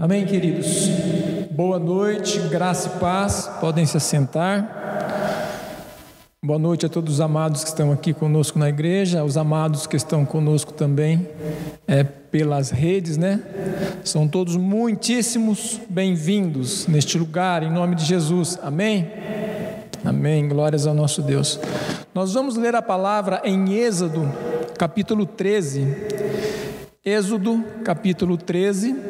Amém, queridos. Boa noite, graça e paz. Podem se assentar. Boa noite a todos os amados que estão aqui conosco na igreja, aos amados que estão conosco também é, pelas redes, né? São todos muitíssimos bem-vindos neste lugar, em nome de Jesus. Amém? Amém. Glórias ao nosso Deus. Nós vamos ler a palavra em Êxodo, capítulo 13. Êxodo, capítulo 13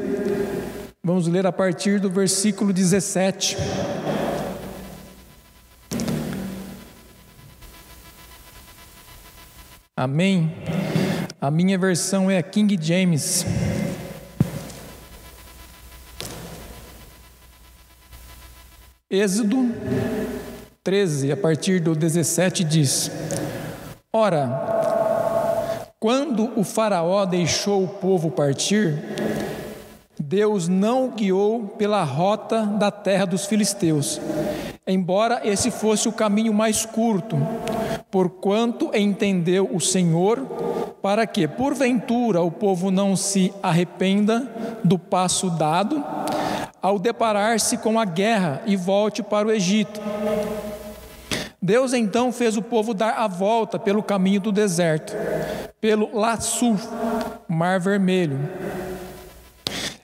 Vamos ler a partir do versículo 17. Amém. A minha versão é a King James. Êxodo 13, a partir do 17 diz: Ora, quando o Faraó deixou o povo partir, Deus não o guiou pela rota da terra dos filisteus, embora esse fosse o caminho mais curto, porquanto entendeu o Senhor, para que, porventura, o povo não se arrependa do passo dado, ao deparar-se com a guerra e volte para o Egito. Deus então fez o povo dar a volta pelo caminho do deserto, pelo Laçu, Mar Vermelho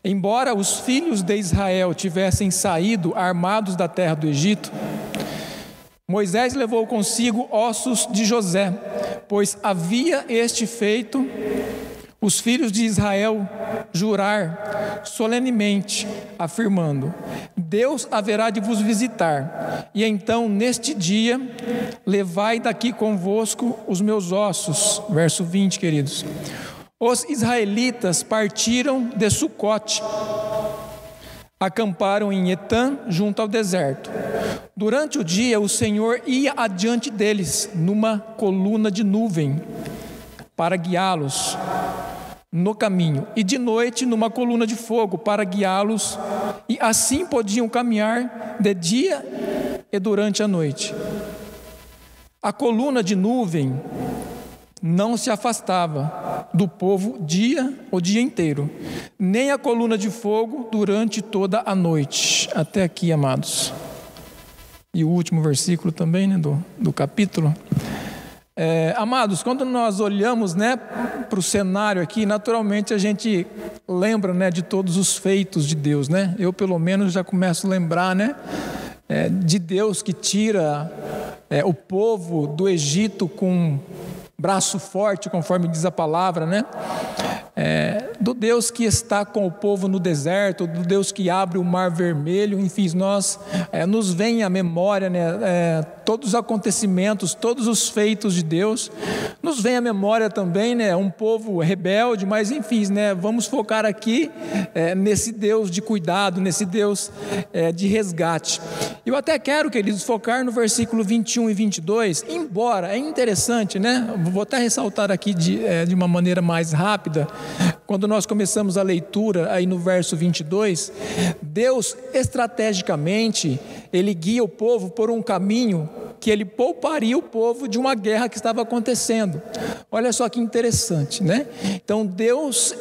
Embora os filhos de Israel tivessem saído armados da terra do Egito, Moisés levou consigo ossos de José, pois havia este feito os filhos de Israel jurar solenemente, afirmando: Deus haverá de vos visitar, e então neste dia levai daqui convosco os meus ossos. Verso 20, queridos. Os israelitas partiram de Sucote, acamparam em Etã, junto ao deserto. Durante o dia, o Senhor ia adiante deles, numa coluna de nuvem, para guiá-los no caminho, e de noite, numa coluna de fogo, para guiá-los, e assim podiam caminhar de dia e durante a noite. A coluna de nuvem não se afastava do povo dia o dia inteiro, nem a coluna de fogo durante toda a noite. Até aqui, amados. E o último versículo também né, do, do capítulo. É, amados, quando nós olhamos né, para o cenário aqui, naturalmente a gente lembra né, de todos os feitos de Deus. Né? Eu, pelo menos, já começo a lembrar né, é, de Deus que tira é, o povo do Egito com braço forte, conforme diz a palavra, né? É, do Deus que está com o povo no deserto, do Deus que abre o mar vermelho, enfim, nós é, nos vem à memória, né? É, todos os acontecimentos, todos os feitos de Deus, nos vem à memória também, né? Um povo rebelde, mas enfim, né? Vamos focar aqui é, nesse Deus de cuidado, nesse Deus é, de resgate. Eu até quero, queridos, focar no versículo 21 e 22, embora é interessante, né? Vou até ressaltar aqui de, é, de uma maneira mais rápida, quando nós começamos a leitura aí no verso 22, Deus estrategicamente, ele guia o povo por um caminho que ele pouparia o povo de uma guerra que estava acontecendo. Olha só que interessante, né? Então Deus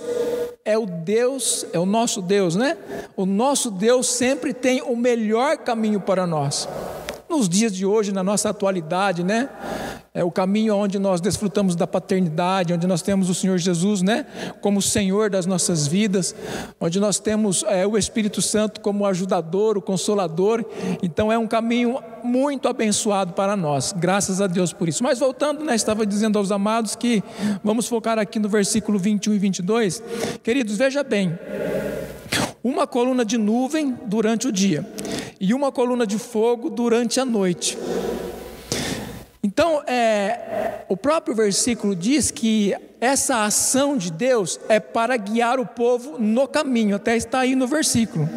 é o Deus, é o nosso Deus, né? O nosso Deus sempre tem o melhor caminho para nós. Nos dias de hoje, na nossa atualidade, né? é o caminho onde nós desfrutamos da paternidade, onde nós temos o Senhor Jesus, né, como Senhor das nossas vidas, onde nós temos é, o Espírito Santo como ajudador, o consolador. Então é um caminho muito abençoado para nós. Graças a Deus por isso. Mas voltando, né, estava dizendo aos amados que vamos focar aqui no versículo 21 e 22. Queridos, veja bem. Uma coluna de nuvem durante o dia e uma coluna de fogo durante a noite. Então, é, o próprio versículo diz que essa ação de Deus é para guiar o povo no caminho, até está aí no versículo.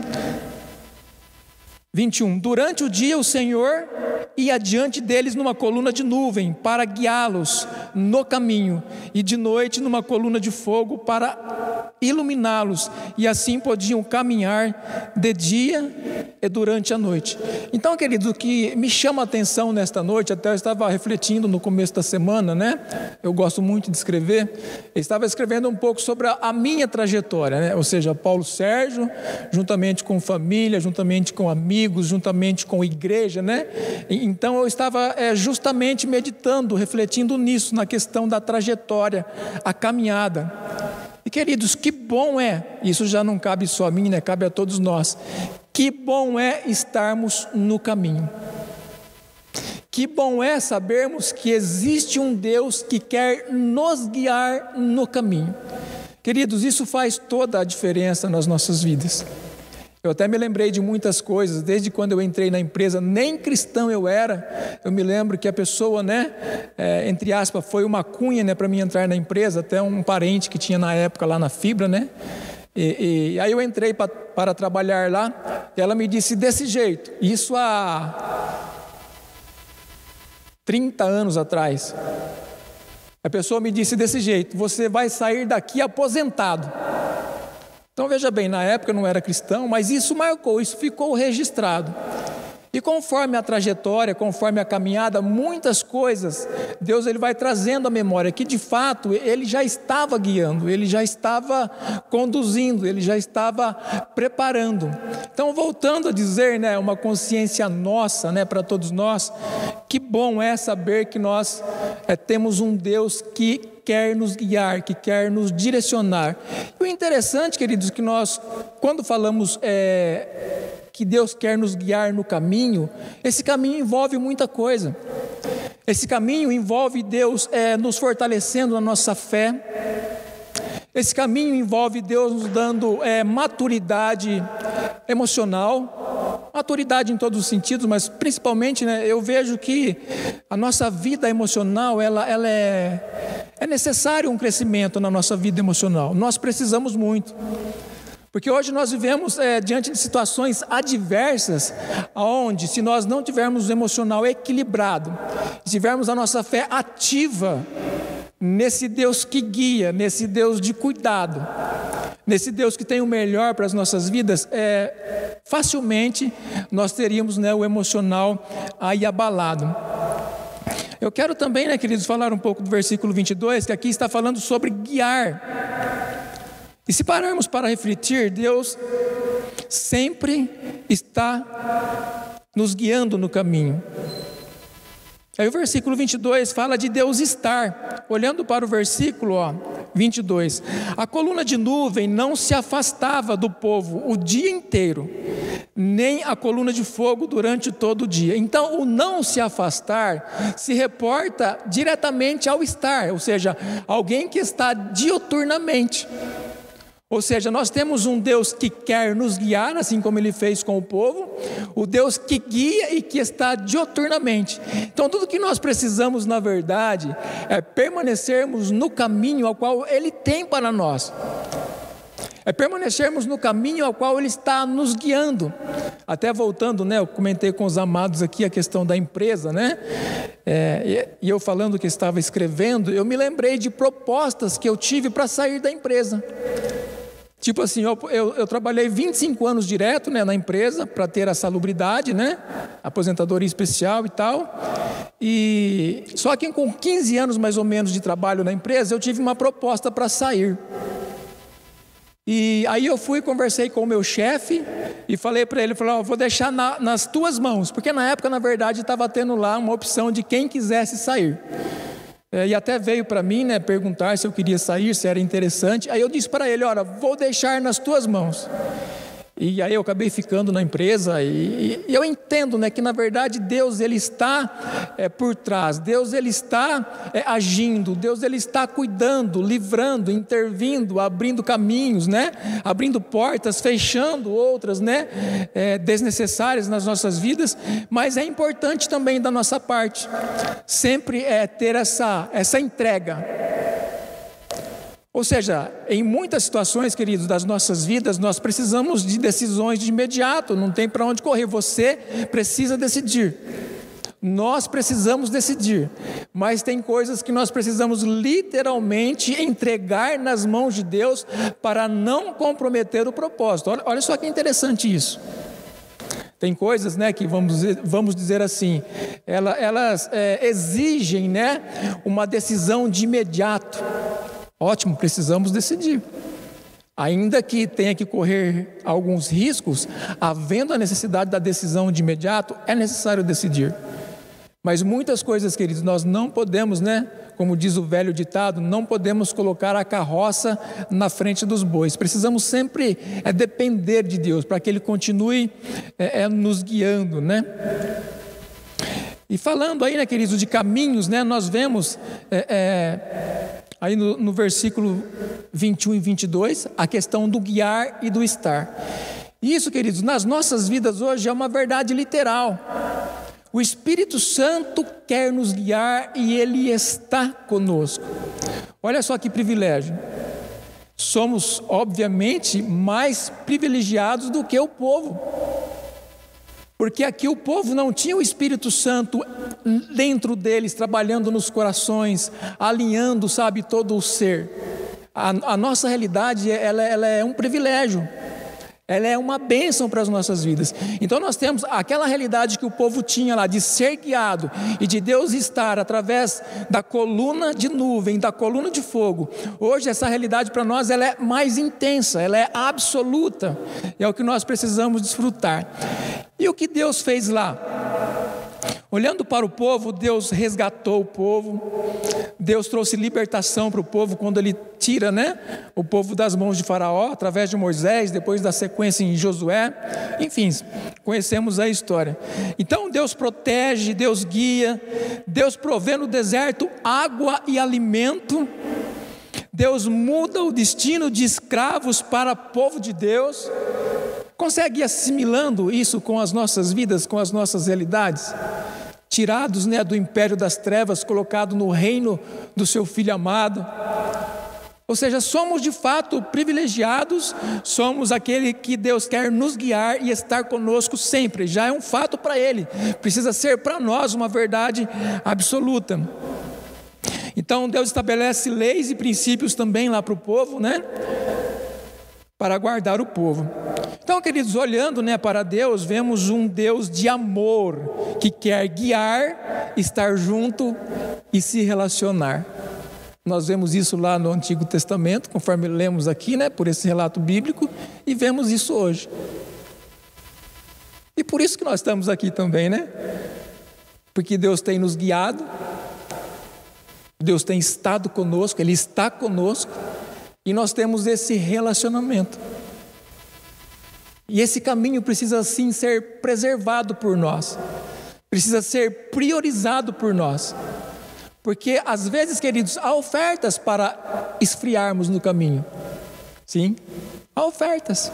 21. Durante o dia o Senhor ia adiante deles numa coluna de nuvem para guiá-los no caminho, e de noite numa coluna de fogo para iluminá-los, e assim podiam caminhar de dia e durante a noite. Então, querido, o que me chama a atenção nesta noite, até eu estava refletindo no começo da semana, né? Eu gosto muito de escrever, eu estava escrevendo um pouco sobre a minha trajetória, né? Ou seja, Paulo Sérgio, juntamente com família, juntamente com amigos, juntamente com igreja, né? Então eu estava é, justamente meditando, refletindo nisso, na questão da trajetória, a caminhada. E queridos, que bom é, isso já não cabe só a mim, né? Cabe a todos nós. Que bom é estarmos no caminho. Que bom é sabermos que existe um Deus que quer nos guiar no caminho. Queridos, isso faz toda a diferença nas nossas vidas. Eu até me lembrei de muitas coisas, desde quando eu entrei na empresa, nem cristão eu era. Eu me lembro que a pessoa, né, é, entre aspas, foi uma cunha né, para mim entrar na empresa, até um parente que tinha na época lá na Fibra, né? E, e aí eu entrei pra, para trabalhar lá, e ela me disse desse jeito, isso há 30 anos atrás. A pessoa me disse desse jeito: você vai sair daqui aposentado. Então veja bem, na época eu não era cristão, mas isso marcou, isso ficou registrado. E conforme a trajetória, conforme a caminhada, muitas coisas Deus ele vai trazendo à memória que de fato ele já estava guiando, ele já estava conduzindo, ele já estava preparando. Então voltando a dizer, né, uma consciência nossa, né, para todos nós, que bom é saber que nós é, temos um Deus que quer nos guiar, que quer nos direcionar. E o interessante, queridos, que nós, quando falamos é, que Deus quer nos guiar no caminho, esse caminho envolve muita coisa. Esse caminho envolve Deus é, nos fortalecendo na nossa fé. Esse caminho envolve Deus nos dando é, maturidade emocional, maturidade em todos os sentidos, mas principalmente né, eu vejo que a nossa vida emocional ela, ela é, é necessário um crescimento na nossa vida emocional. Nós precisamos muito. Porque hoje nós vivemos é, diante de situações adversas, onde, se nós não tivermos o emocional equilibrado, tivermos a nossa fé ativa nesse Deus que guia, nesse Deus de cuidado, nesse Deus que tem o melhor para as nossas vidas, é, facilmente nós teríamos né, o emocional aí abalado. Eu quero também, né, queridos, falar um pouco do versículo 22, que aqui está falando sobre guiar. E se pararmos para refletir, Deus sempre está nos guiando no caminho. Aí o versículo 22 fala de Deus estar. Olhando para o versículo ó, 22, a coluna de nuvem não se afastava do povo o dia inteiro, nem a coluna de fogo durante todo o dia. Então, o não se afastar se reporta diretamente ao estar, ou seja, alguém que está dioturnamente. Ou seja, nós temos um Deus que quer nos guiar, assim como ele fez com o povo, o Deus que guia e que está dioturnamente. Então, tudo que nós precisamos, na verdade, é permanecermos no caminho ao qual ele tem para nós. É permanecermos no caminho ao qual Ele está nos guiando. Até voltando, né? Eu comentei com os amados aqui a questão da empresa, né? É, e eu falando que estava escrevendo, eu me lembrei de propostas que eu tive para sair da empresa. Tipo assim, eu, eu, eu, trabalhei 25 anos direto né, na empresa para ter a salubridade, né? Aposentadoria especial e tal. E só que com 15 anos mais ou menos de trabalho na empresa, eu tive uma proposta para sair. E aí eu fui, conversei com o meu chefe e falei para ele, falei, oh, vou deixar na, nas tuas mãos, porque na época, na verdade, estava tendo lá uma opção de quem quisesse sair. É, e até veio para mim né, perguntar se eu queria sair, se era interessante. Aí eu disse para ele: Olha, vou deixar nas tuas mãos. E aí eu acabei ficando na empresa e, e eu entendo, né, que na verdade Deus ele está é, por trás, Deus ele está é, agindo, Deus ele está cuidando, livrando, intervindo, abrindo caminhos, né, abrindo portas, fechando outras, né, é, desnecessárias nas nossas vidas. Mas é importante também da nossa parte sempre é ter essa essa entrega ou seja, em muitas situações, queridos, das nossas vidas, nós precisamos de decisões de imediato, não tem para onde correr, você precisa decidir. Nós precisamos decidir, mas tem coisas que nós precisamos literalmente entregar nas mãos de Deus para não comprometer o propósito. Olha, olha só que interessante isso. Tem coisas, né, que vamos, vamos dizer assim, elas, elas é, exigem, né, uma decisão de imediato. Ótimo, precisamos decidir. Ainda que tenha que correr alguns riscos, havendo a necessidade da decisão de imediato, é necessário decidir. Mas muitas coisas, queridos, nós não podemos, né? Como diz o velho ditado, não podemos colocar a carroça na frente dos bois. Precisamos sempre é, depender de Deus para que Ele continue é, é, nos guiando, né? E falando aí, né, queridos, de caminhos, né? Nós vemos é, é aí no, no versículo 21 e 22, a questão do guiar e do estar. Isso, queridos, nas nossas vidas hoje é uma verdade literal. O Espírito Santo quer nos guiar e ele está conosco. Olha só que privilégio. Somos, obviamente, mais privilegiados do que o povo. Porque aqui o povo não tinha o Espírito Santo dentro deles, trabalhando nos corações, alinhando, sabe, todo o ser. A, a nossa realidade, ela, ela é um privilégio. Ela é uma bênção para as nossas vidas. Então nós temos aquela realidade que o povo tinha lá de ser guiado e de Deus estar através da coluna de nuvem, da coluna de fogo. Hoje essa realidade para nós ela é mais intensa, ela é absoluta. É o que nós precisamos desfrutar. E o que Deus fez lá? Olhando para o povo, Deus resgatou o povo, Deus trouxe libertação para o povo quando ele tira né, o povo das mãos de Faraó, através de Moisés, depois da sequência em Josué, enfim, conhecemos a história. Então Deus protege, Deus guia, Deus provê no deserto água e alimento, Deus muda o destino de escravos para povo de Deus. Consegue assimilando isso com as nossas vidas, com as nossas realidades? Tirados né, do império das trevas, colocado no reino do seu filho amado. Ou seja, somos de fato privilegiados, somos aquele que Deus quer nos guiar e estar conosco sempre, já é um fato para Ele, precisa ser para nós uma verdade absoluta. Então Deus estabelece leis e princípios também lá para o povo, né? Para guardar o povo. Então, queridos, olhando né, para Deus, vemos um Deus de amor que quer guiar, estar junto e se relacionar. Nós vemos isso lá no Antigo Testamento, conforme lemos aqui, né, por esse relato bíblico, e vemos isso hoje. E por isso que nós estamos aqui também, né? Porque Deus tem nos guiado, Deus tem estado conosco, Ele está conosco, e nós temos esse relacionamento. E esse caminho precisa sim ser preservado por nós, precisa ser priorizado por nós. Porque às vezes, queridos, há ofertas para esfriarmos no caminho. Sim, há ofertas.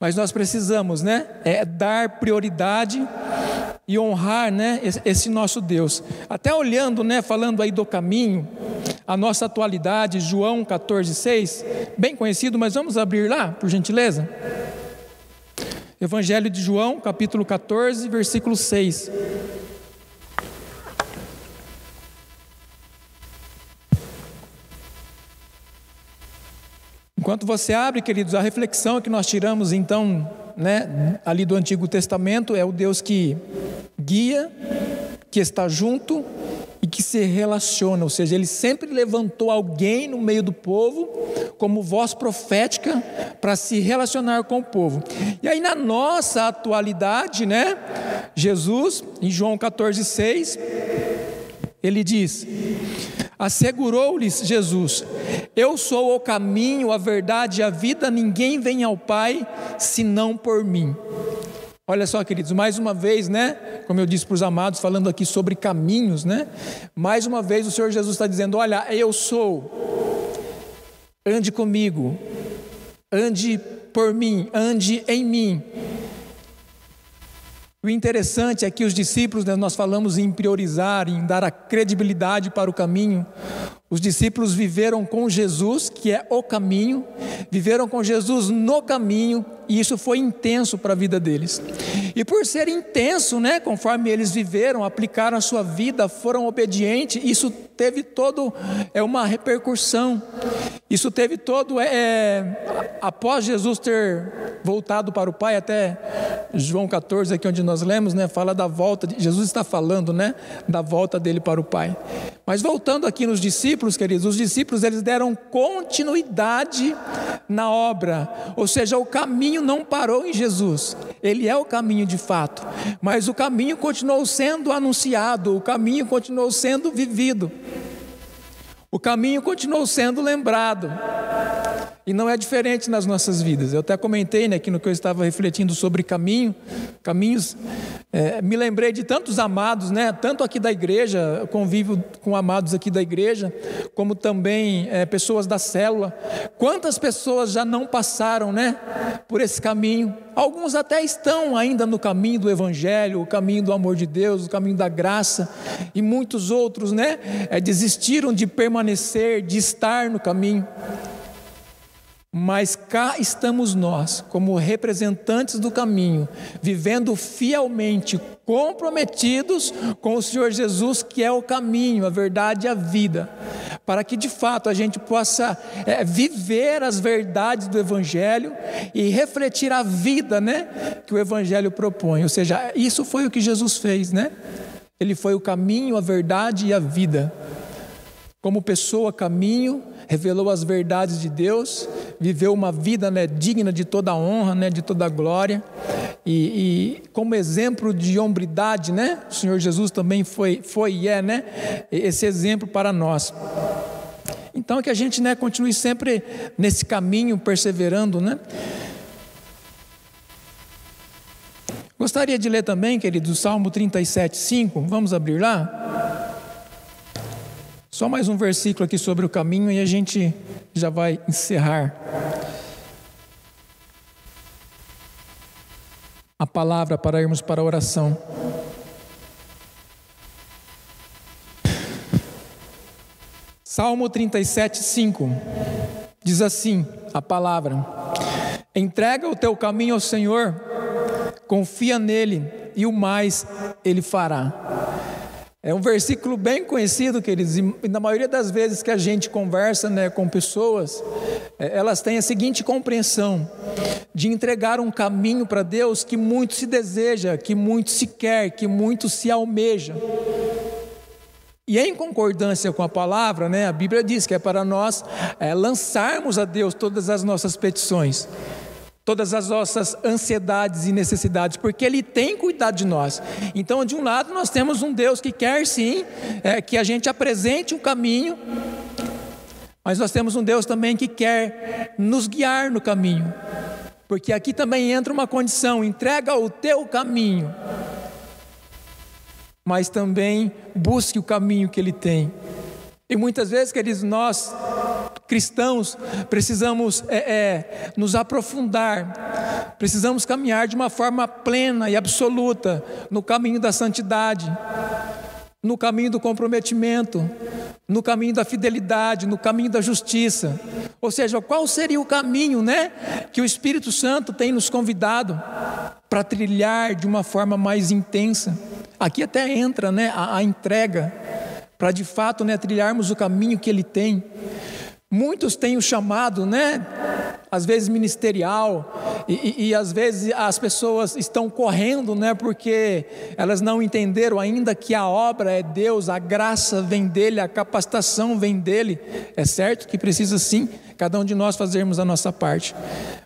Mas nós precisamos, né, é dar prioridade e honrar, né, esse nosso Deus. Até olhando, né, falando aí do caminho, a nossa atualidade, João 14,6, bem conhecido, mas vamos abrir lá, por gentileza? Evangelho de João, capítulo 14, versículo 6. Enquanto você abre, queridos, a reflexão que nós tiramos então, né, ali do Antigo Testamento é o Deus que guia, que está junto e que se relaciona, ou seja, ele sempre levantou alguém no meio do povo como voz profética para se relacionar com o povo. E aí na nossa atualidade, né, Jesus, em João 14:6, ele diz: Assegurou-lhes Jesus: Eu sou o caminho, a verdade e a vida, ninguém vem ao Pai senão por mim. Olha só, queridos, mais uma vez, né? Como eu disse para os amados, falando aqui sobre caminhos, né? Mais uma vez o Senhor Jesus está dizendo: Olha, eu sou, ande comigo, ande por mim, ande em mim. O interessante é que os discípulos, né, nós falamos em priorizar, em dar a credibilidade para o caminho. Os discípulos viveram com Jesus, que é o caminho, viveram com Jesus no caminho, e isso foi intenso para a vida deles. E por ser intenso, né, conforme eles viveram, aplicaram a sua vida, foram obedientes, isso teve todo é uma repercussão. Isso teve todo é, é após Jesus ter voltado para o Pai, até João 14 aqui onde nós lemos, né, fala da volta. De, Jesus está falando, né, da volta dele para o Pai. Mas voltando aqui nos discípulos, queridos, os discípulos eles deram continuidade na obra, ou seja, o caminho não parou em Jesus. Ele é o caminho de fato, mas o caminho continuou sendo anunciado, o caminho continuou sendo vivido. O caminho continuou sendo lembrado. E não é diferente nas nossas vidas. Eu até comentei né, aqui no que eu estava refletindo sobre caminho, caminhos. É, me lembrei de tantos amados, né, tanto aqui da igreja, convivo com amados aqui da igreja, como também é, pessoas da célula. Quantas pessoas já não passaram né, por esse caminho? Alguns até estão ainda no caminho do Evangelho, o caminho do amor de Deus, o caminho da graça, e muitos outros né, é, desistiram de permanecer, de estar no caminho. Mas cá estamos nós, como representantes do caminho, vivendo fielmente, comprometidos com o Senhor Jesus, que é o caminho, a verdade e a vida, para que de fato a gente possa é, viver as verdades do Evangelho e refletir a vida né, que o Evangelho propõe. Ou seja, isso foi o que Jesus fez, né? Ele foi o caminho, a verdade e a vida. Como pessoa, caminho, revelou as verdades de Deus, viveu uma vida né, digna de toda honra, né, de toda glória. E, e, como exemplo de hombridade, né, o Senhor Jesus também foi, foi e é né, esse exemplo para nós. Então que a gente né, continue sempre nesse caminho, perseverando. Né? Gostaria de ler também, querido, o Salmo 37, 5. Vamos abrir lá? Só mais um versículo aqui sobre o caminho e a gente já vai encerrar. A palavra para irmos para a oração. Salmo 37, 5 diz assim: a palavra: entrega o teu caminho ao Senhor, confia nele e o mais ele fará. É um versículo bem conhecido, queridos, e na maioria das vezes que a gente conversa né, com pessoas, é, elas têm a seguinte compreensão: de entregar um caminho para Deus que muito se deseja, que muito se quer, que muito se almeja. E em concordância com a palavra, né, a Bíblia diz que é para nós é, lançarmos a Deus todas as nossas petições todas as nossas ansiedades e necessidades, porque Ele tem cuidado de nós. Então, de um lado, nós temos um Deus que quer sim é, que a gente apresente um caminho, mas nós temos um Deus também que quer nos guiar no caminho, porque aqui também entra uma condição: entrega o teu caminho, mas também busque o caminho que Ele tem. E muitas vezes, queridos, nós cristãos precisamos é, é, nos aprofundar, precisamos caminhar de uma forma plena e absoluta no caminho da santidade, no caminho do comprometimento, no caminho da fidelidade, no caminho da justiça. Ou seja, qual seria o caminho, né, que o Espírito Santo tem nos convidado para trilhar de uma forma mais intensa? Aqui até entra, né, a, a entrega para de fato né, trilharmos o caminho que Ele tem. Muitos têm o chamado, né? Às vezes ministerial, e, e, e, às vezes as pessoas estão correndo, né? Porque elas não entenderam ainda que a obra é Deus, a graça vem dele, a capacitação vem dele. É certo que precisa sim, cada um de nós fazermos a nossa parte.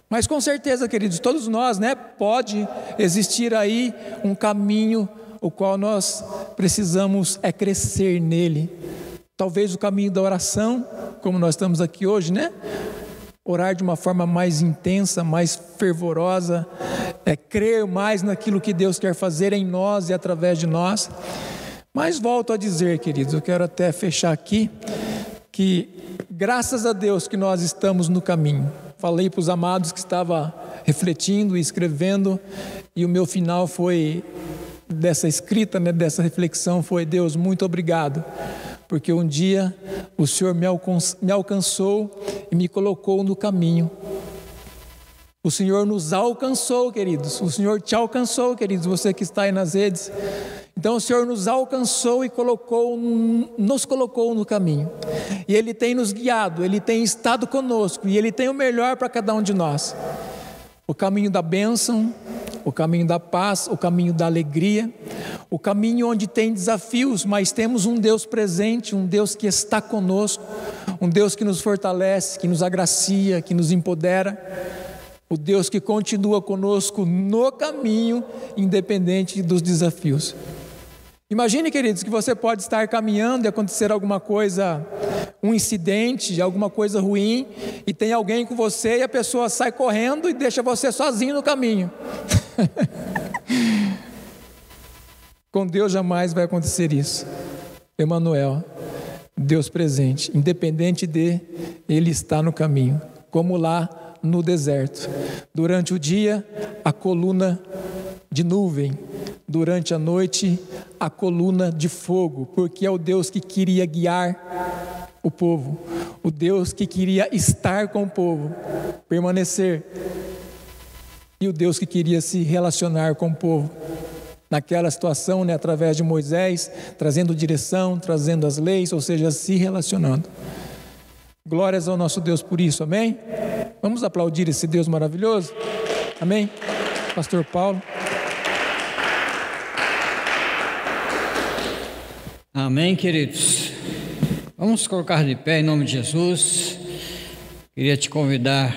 Mas com certeza, queridos, todos nós, né? Pode existir aí um caminho o qual nós precisamos é crescer nele. Talvez o caminho da oração, como nós estamos aqui hoje, né? Orar de uma forma mais intensa, mais fervorosa, é crer mais naquilo que Deus quer fazer em nós e através de nós. Mas volto a dizer, queridos, eu quero até fechar aqui que graças a Deus que nós estamos no caminho. Falei para os amados que estava refletindo e escrevendo e o meu final foi dessa escrita, né, dessa reflexão foi: Deus, muito obrigado, porque um dia o Senhor me, alcançou e me colocou no caminho. O Senhor nos alcançou, queridos. O Senhor te alcançou, queridos, você que está aí nas redes. Então o Senhor nos alcançou e colocou, nos colocou no caminho. E Ele tem nos guiado, Ele tem estado conosco e Ele tem o melhor para cada um de nós. O caminho da bênção, o caminho da paz, o caminho da alegria, o caminho onde tem desafios, mas temos um Deus presente, um Deus que está conosco, um Deus que nos fortalece, que nos agracia, que nos empodera, o Deus que continua conosco no caminho, independente dos desafios. Imagine, queridos, que você pode estar caminhando e acontecer alguma coisa, um incidente, alguma coisa ruim, e tem alguém com você e a pessoa sai correndo e deixa você sozinho no caminho. com Deus jamais vai acontecer isso. Emanuel, Deus presente, independente de ele está no caminho, como lá no deserto. Durante o dia, a coluna de nuvem, durante a noite, a coluna de fogo, porque é o Deus que queria guiar o povo, o Deus que queria estar com o povo, permanecer, e o Deus que queria se relacionar com o povo. Naquela situação, né, através de Moisés, trazendo direção, trazendo as leis, ou seja, se relacionando. Glórias ao nosso Deus por isso, amém? Vamos aplaudir esse Deus maravilhoso? Amém? Pastor Paulo. Amém, queridos. Vamos colocar de pé em nome de Jesus. Queria te convidar